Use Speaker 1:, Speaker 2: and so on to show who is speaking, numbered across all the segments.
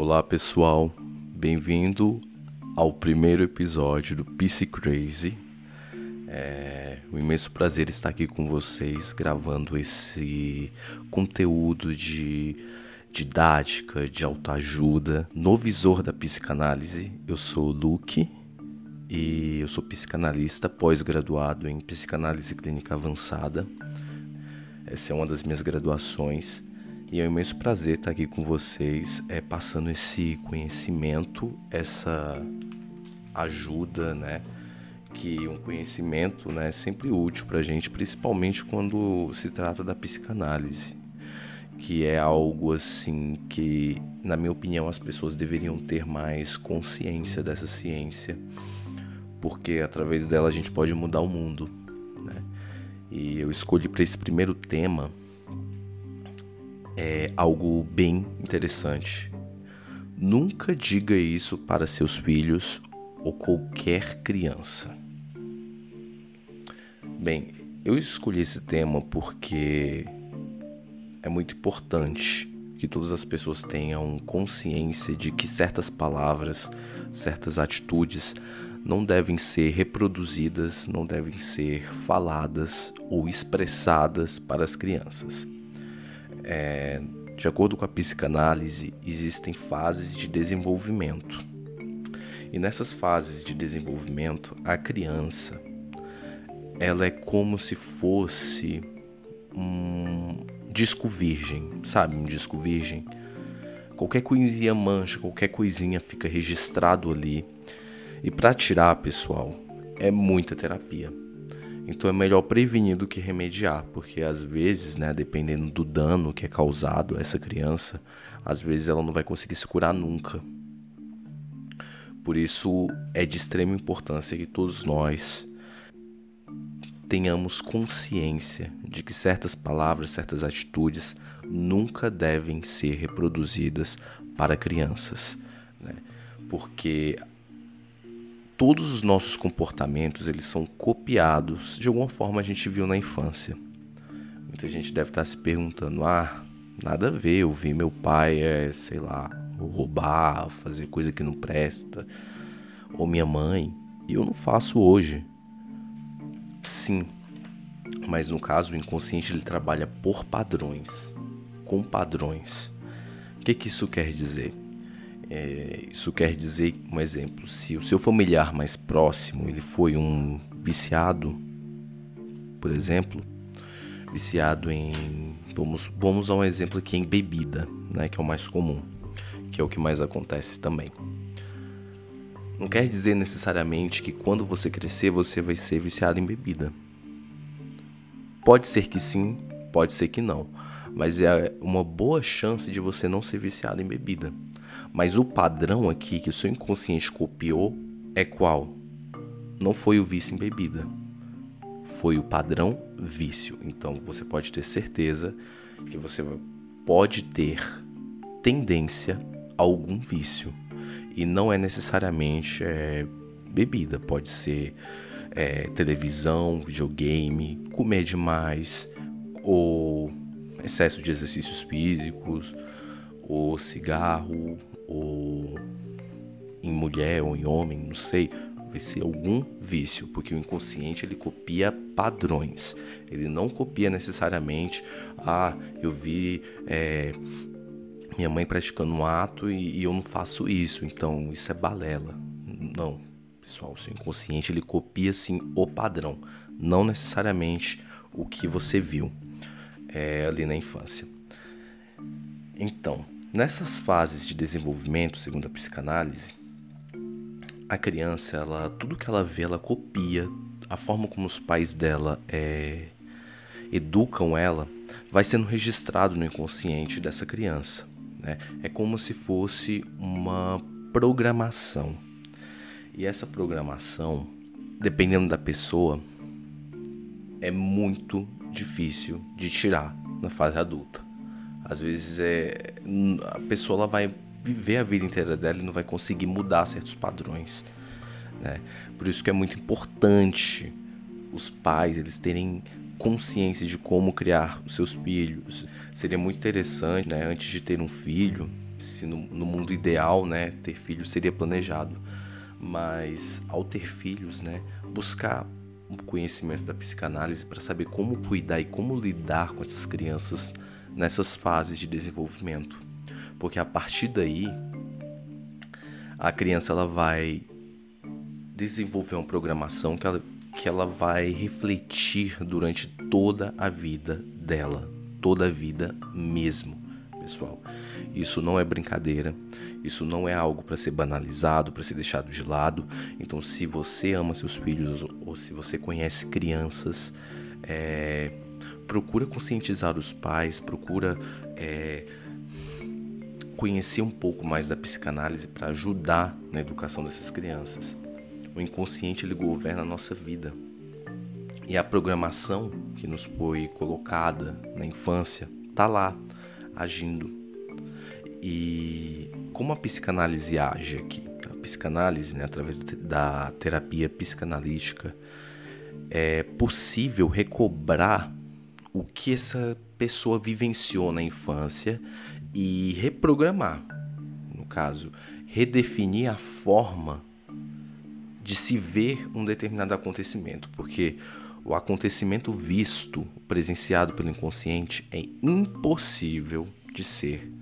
Speaker 1: Olá pessoal, bem-vindo ao primeiro episódio do PC Crazy. É um imenso prazer estar aqui com vocês gravando esse conteúdo de didática, de autoajuda no visor da psicanálise. Eu sou o Luke e eu sou psicanalista pós-graduado em psicanálise clínica avançada. Essa é uma das minhas graduações e é um imenso prazer estar aqui com vocês, é, passando esse conhecimento, essa ajuda, né? Que um conhecimento né, é sempre útil para a gente, principalmente quando se trata da psicanálise, que é algo assim que, na minha opinião, as pessoas deveriam ter mais consciência dessa ciência, porque através dela a gente pode mudar o mundo. Né? E eu escolhi para esse primeiro tema é algo bem interessante. Nunca diga isso para seus filhos ou qualquer criança. Bem, eu escolhi esse tema porque é muito importante que todas as pessoas tenham consciência de que certas palavras, certas atitudes não devem ser reproduzidas, não devem ser faladas ou expressadas para as crianças. É, de acordo com a psicanálise, existem fases de desenvolvimento. E nessas fases de desenvolvimento, a criança ela é como se fosse um disco virgem, sabe? Um disco virgem. Qualquer coisinha mancha, qualquer coisinha fica registrado ali. E para tirar, pessoal, é muita terapia. Então é melhor prevenir do que remediar, porque às vezes, né, dependendo do dano que é causado a essa criança, às vezes ela não vai conseguir se curar nunca. Por isso é de extrema importância que todos nós tenhamos consciência de que certas palavras, certas atitudes nunca devem ser reproduzidas para crianças, né? porque todos os nossos comportamentos eles são copiados de alguma forma a gente viu na infância. Muita gente deve estar se perguntando: ah, nada a ver, eu vi meu pai, é, sei lá, roubar, fazer coisa que não presta, ou minha mãe, e eu não faço hoje. Sim, mas no caso o inconsciente ele trabalha por padrões, com padrões. O que, que isso quer dizer? É, isso quer dizer, um exemplo, se o seu familiar mais próximo ele foi um viciado, por exemplo, viciado em, vamos, vamos a um exemplo aqui em bebida, né, que é o mais comum, que é o que mais acontece também. Não quer dizer necessariamente que quando você crescer você vai ser viciado em bebida. Pode ser que sim, pode ser que não, mas é uma boa chance de você não ser viciado em bebida. Mas o padrão aqui que o seu inconsciente copiou é qual? Não foi o vício em bebida. Foi o padrão vício. Então você pode ter certeza que você pode ter tendência a algum vício. E não é necessariamente é, bebida, pode ser é, televisão, videogame, comer demais, ou excesso de exercícios físicos, ou cigarro, ou em mulher ou em homem, não sei, vai ser algum vício, porque o inconsciente ele copia padrões. Ele não copia necessariamente, ah, eu vi é, minha mãe praticando um ato e, e, eu não faço isso, então isso é balela. Não, pessoal, o seu inconsciente ele copia sim o padrão, não necessariamente o que você viu é, ali na infância. Então, Nessas fases de desenvolvimento, segundo a psicanálise, a criança, ela, tudo que ela vê, ela copia. A forma como os pais dela é, educam ela vai sendo registrado no inconsciente dessa criança. Né? É como se fosse uma programação. E essa programação, dependendo da pessoa, é muito difícil de tirar na fase adulta. Às vezes é a pessoa ela vai viver a vida inteira dela e não vai conseguir mudar certos padrões. Né? Por isso que é muito importante os pais eles terem consciência de como criar os seus filhos. Seria muito interessante, né, antes de ter um filho, se no, no mundo ideal, né, ter filhos seria planejado, mas ao ter filhos, né, buscar um conhecimento da psicanálise para saber como cuidar e como lidar com essas crianças nessas fases de desenvolvimento. Porque a partir daí a criança ela vai desenvolver uma programação que ela, que ela vai refletir durante toda a vida dela, toda a vida mesmo, pessoal. Isso não é brincadeira, isso não é algo para ser banalizado, para ser deixado de lado. Então, se você ama seus filhos ou se você conhece crianças, é, procura conscientizar os pais, procura é, conhecer um pouco mais da psicanálise para ajudar na educação dessas crianças. O inconsciente ele governa a nossa vida. E a programação que nos foi colocada na infância está lá, agindo. E como a psicanálise age aqui? A psicanálise, né, através da terapia psicanalítica, é possível recobrar o que essa pessoa vivenciou na infância e reprogramar, no caso, redefinir a forma de se ver um determinado acontecimento, porque o acontecimento visto, presenciado pelo inconsciente, é impossível de ser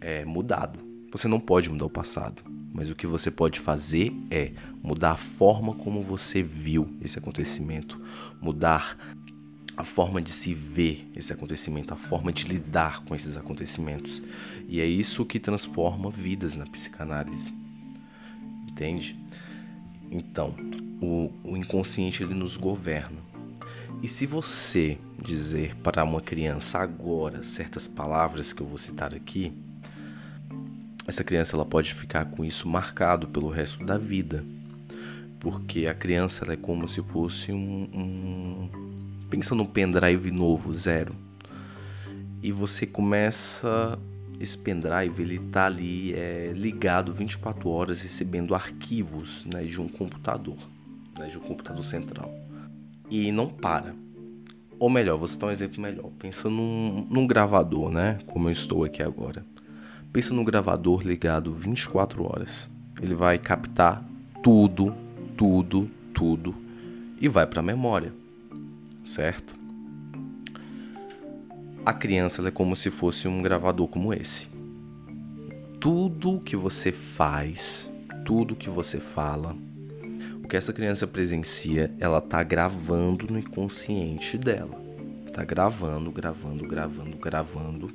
Speaker 1: é, mudado. Você não pode mudar o passado, mas o que você pode fazer é mudar a forma como você viu esse acontecimento, mudar a forma de se ver esse acontecimento, a forma de lidar com esses acontecimentos. E é isso que transforma vidas na psicanálise. Entende? Então, o, o inconsciente ele nos governa. E se você dizer para uma criança agora certas palavras que eu vou citar aqui, essa criança ela pode ficar com isso marcado pelo resto da vida. Porque a criança é como se fosse um, um. Pensa num pendrive novo, zero. E você começa esse pendrive ele está ali é, ligado 24 horas recebendo arquivos né, de um computador, né, de um computador central. E não para. Ou melhor, vou citar um exemplo melhor. Pensa num, num gravador, né? Como eu estou aqui agora. Pensa num gravador ligado 24 horas. Ele vai captar tudo, tudo, tudo e vai para a memória, certo? A criança é como se fosse um gravador como esse. Tudo que você faz, tudo que você fala, o que essa criança presencia, ela tá gravando no inconsciente dela. Tá gravando, gravando, gravando, gravando.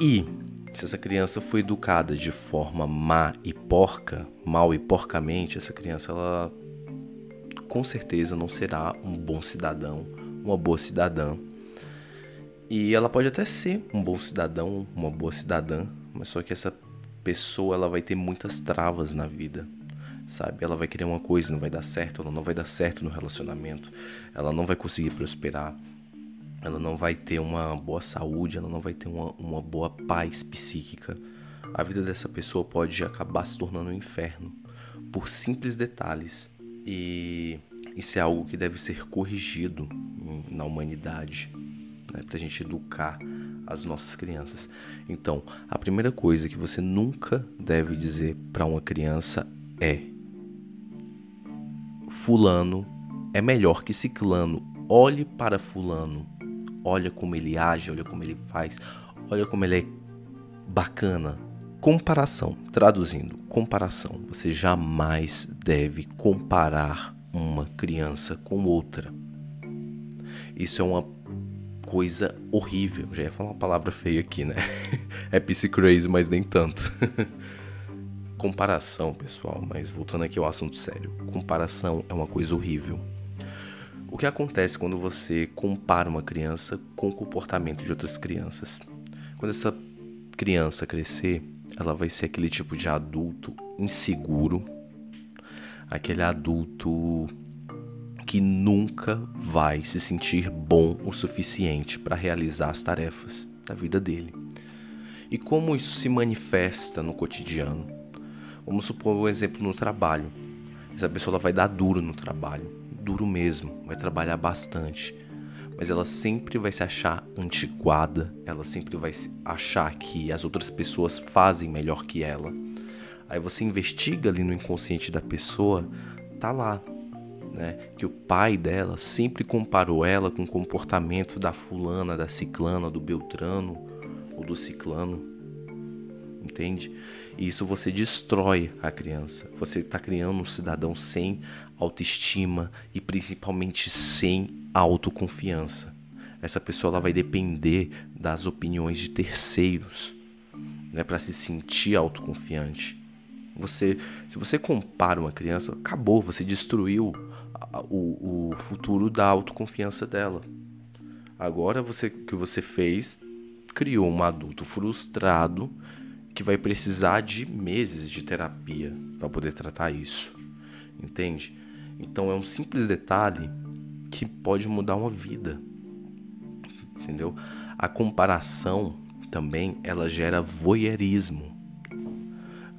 Speaker 1: E se essa criança foi educada de forma má e porca, mal e porcamente, essa criança ela com certeza não será um bom cidadão, uma boa cidadã e ela pode até ser um bom cidadão, uma boa cidadã, mas só que essa pessoa ela vai ter muitas travas na vida, sabe? Ela vai querer uma coisa, não vai dar certo, ela não vai dar certo no relacionamento, ela não vai conseguir prosperar, ela não vai ter uma boa saúde, ela não vai ter uma, uma boa paz psíquica. A vida dessa pessoa pode acabar se tornando um inferno por simples detalhes. E isso é algo que deve ser corrigido na humanidade né, para a gente educar as nossas crianças. Então, a primeira coisa que você nunca deve dizer para uma criança é: Fulano é melhor que Ciclano. Olhe para Fulano. Olha como ele age, olha como ele faz, olha como ele é bacana. Comparação, traduzindo, comparação. Você jamais deve comparar uma criança com outra. Isso é uma coisa horrível. Já ia falar uma palavra feia aqui, né? é PC crazy, mas nem tanto. Comparação, pessoal, mas voltando aqui ao assunto sério. Comparação é uma coisa horrível. O que acontece quando você compara uma criança com o comportamento de outras crianças? Quando essa criança crescer, ela vai ser aquele tipo de adulto inseguro, aquele adulto que nunca vai se sentir bom o suficiente para realizar as tarefas da vida dele. E como isso se manifesta no cotidiano? Vamos supor um exemplo no trabalho. Essa pessoa vai dar duro no trabalho, duro mesmo, vai trabalhar bastante. mas ela sempre vai se achar antiquada, ela sempre vai achar que as outras pessoas fazem melhor que ela. Aí você investiga ali no inconsciente da pessoa, tá lá, né? Que o pai dela sempre comparou ela com o comportamento da fulana, da ciclana, do beltrano ou do ciclano. Entende? E isso você destrói a criança. Você está criando um cidadão sem autoestima e principalmente sem autoconfiança. Essa pessoa ela vai depender das opiniões de terceiros né, para se sentir autoconfiante. Você, se você compara uma criança, acabou, você destruiu o, o futuro da autoconfiança dela. Agora você que você fez criou um adulto frustrado que vai precisar de meses de terapia para poder tratar isso. Entende? Então é um simples detalhe que pode mudar uma vida. Entendeu? A comparação também ela gera voyeurismo.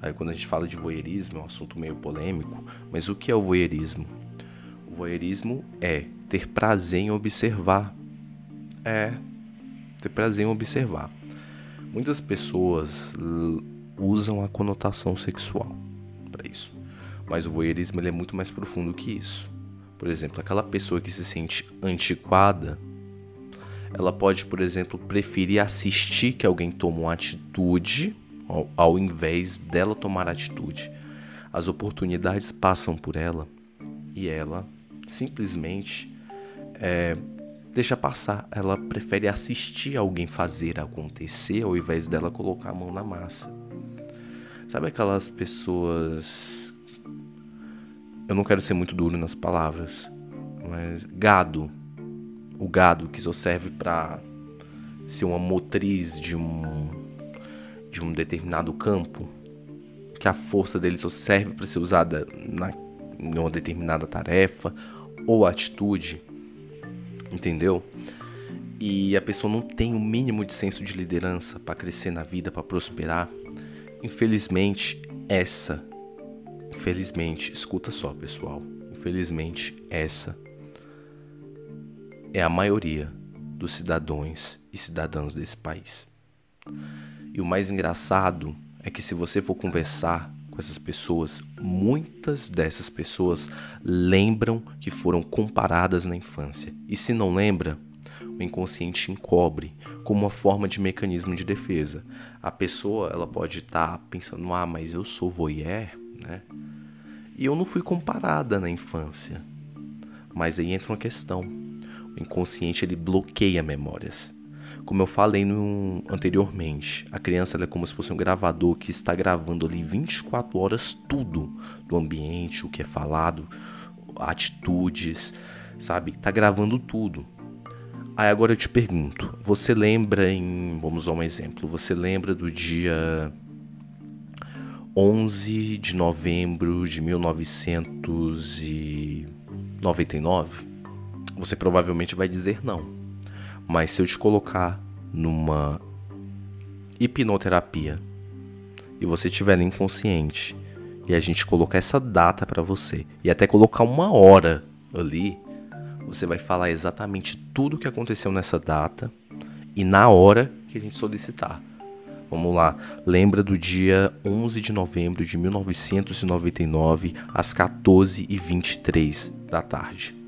Speaker 1: Aí quando a gente fala de voyeurismo, é um assunto meio polêmico, mas o que é o voyeurismo? O voyeurismo é ter prazer em observar. É ter prazer em observar. Muitas pessoas usam a conotação sexual para isso. Mas o voyeurismo ele é muito mais profundo que isso. Por exemplo, aquela pessoa que se sente antiquada, ela pode, por exemplo, preferir assistir que alguém toma uma atitude ao, ao invés dela tomar atitude. As oportunidades passam por ela e ela simplesmente é, deixa passar. Ela prefere assistir alguém fazer acontecer ao invés dela colocar a mão na massa. Sabe aquelas pessoas eu não quero ser muito duro nas palavras, mas gado, o gado que só serve para ser uma motriz de um de um determinado campo, que a força dele só serve para ser usada na, em uma determinada tarefa ou atitude, entendeu? E a pessoa não tem o mínimo de senso de liderança para crescer na vida, para prosperar. Infelizmente, essa Infelizmente, escuta só, pessoal. Infelizmente, essa é a maioria dos cidadãos e cidadãs desse país. E o mais engraçado é que se você for conversar com essas pessoas, muitas dessas pessoas lembram que foram comparadas na infância. E se não lembra, o inconsciente encobre como uma forma de mecanismo de defesa. A pessoa ela pode estar tá pensando: "Ah, mas eu sou voyeur", né? E eu não fui comparada na infância. Mas aí entra uma questão. O inconsciente ele bloqueia memórias. Como eu falei no, anteriormente, a criança é como se fosse um gravador que está gravando ali 24 horas tudo do ambiente, o que é falado, atitudes, sabe? Tá gravando tudo. Aí agora eu te pergunto, você lembra em, vamos usar um exemplo, você lembra do dia 11 de novembro de 1999? Você provavelmente vai dizer não. Mas se eu te colocar numa hipnoterapia e você estiver inconsciente e a gente colocar essa data para você e até colocar uma hora ali, você vai falar exatamente tudo o que aconteceu nessa data e na hora que a gente solicitar. Vamos lá. Lembra do dia 11 de novembro de 1999, às 14h23 da tarde.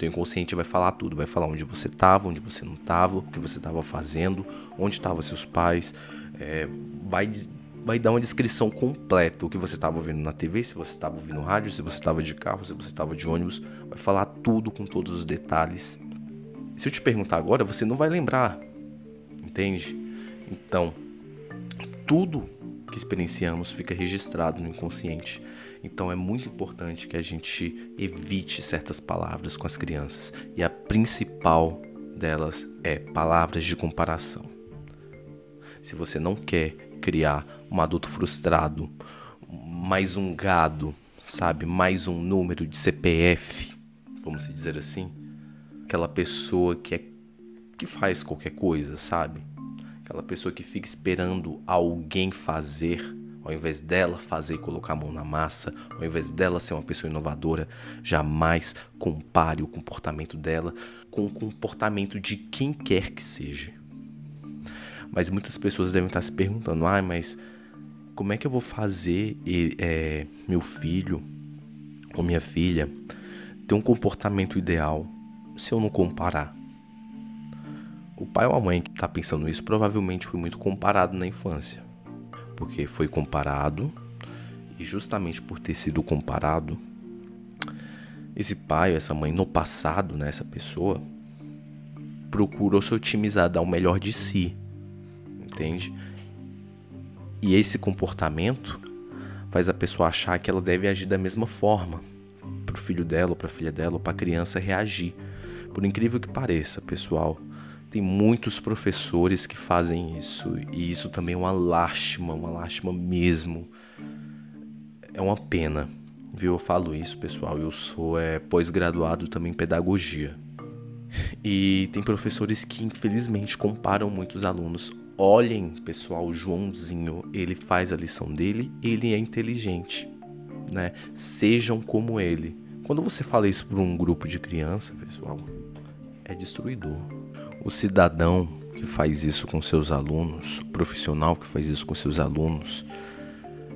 Speaker 1: Teu inconsciente vai falar tudo, vai falar onde você estava, onde você não estava, o que você estava fazendo, onde estavam seus pais, é, vai, vai dar uma descrição completa o que você estava ouvindo na TV, se você estava ouvindo rádio, se você estava de carro, se você estava de ônibus, vai falar tudo com todos os detalhes. Se eu te perguntar agora, você não vai lembrar, entende? Então, tudo que experienciamos fica registrado no inconsciente. Então é muito importante que a gente evite certas palavras com as crianças. E a principal delas é palavras de comparação. Se você não quer criar um adulto frustrado, mais um gado, sabe, mais um número de CPF, vamos dizer assim, aquela pessoa que é que faz qualquer coisa, sabe? Aquela pessoa que fica esperando alguém fazer, ao invés dela fazer e colocar a mão na massa, ao invés dela ser uma pessoa inovadora, jamais compare o comportamento dela com o comportamento de quem quer que seja. Mas muitas pessoas devem estar se perguntando: ah, mas como é que eu vou fazer é, meu filho ou minha filha ter um comportamento ideal se eu não comparar? O pai ou a mãe que está pensando isso provavelmente foi muito comparado na infância, porque foi comparado e justamente por ter sido comparado, esse pai ou essa mãe no passado, né, essa pessoa, procurou se otimizar, dar o melhor de si, entende? E esse comportamento faz a pessoa achar que ela deve agir da mesma forma para o filho dela, para a filha dela, ou para a criança reagir. Por incrível que pareça, pessoal, tem muitos professores que fazem isso e isso também é uma lástima, uma lástima mesmo. É uma pena, viu? Eu falo isso, pessoal. Eu sou é, pós-graduado também em pedagogia. E tem professores que infelizmente comparam muitos alunos. Olhem, pessoal, o Joãozinho, ele faz a lição dele, ele é inteligente, né? Sejam como ele. Quando você fala isso para um grupo de criança, pessoal, é destruidor. O cidadão que faz isso com seus alunos, o profissional que faz isso com seus alunos,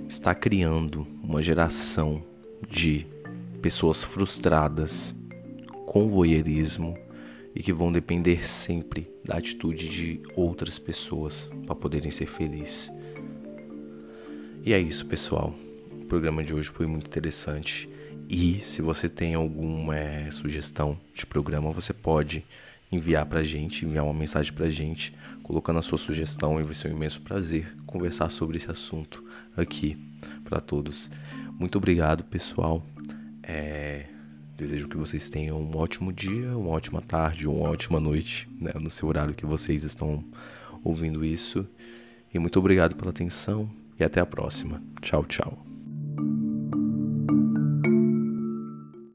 Speaker 1: está criando uma geração de pessoas frustradas com voyeurismo e que vão depender sempre da atitude de outras pessoas para poderem ser felizes. E é isso, pessoal. O programa de hoje foi muito interessante. E se você tem alguma é, sugestão de programa, você pode enviar para a gente, enviar uma mensagem para a gente, colocando a sua sugestão e vai ser um imenso prazer conversar sobre esse assunto aqui para todos. Muito obrigado, pessoal. É, desejo que vocês tenham um ótimo dia, uma ótima tarde, uma ótima noite, né, no seu horário que vocês estão ouvindo isso. E muito obrigado pela atenção e até a próxima. Tchau, tchau.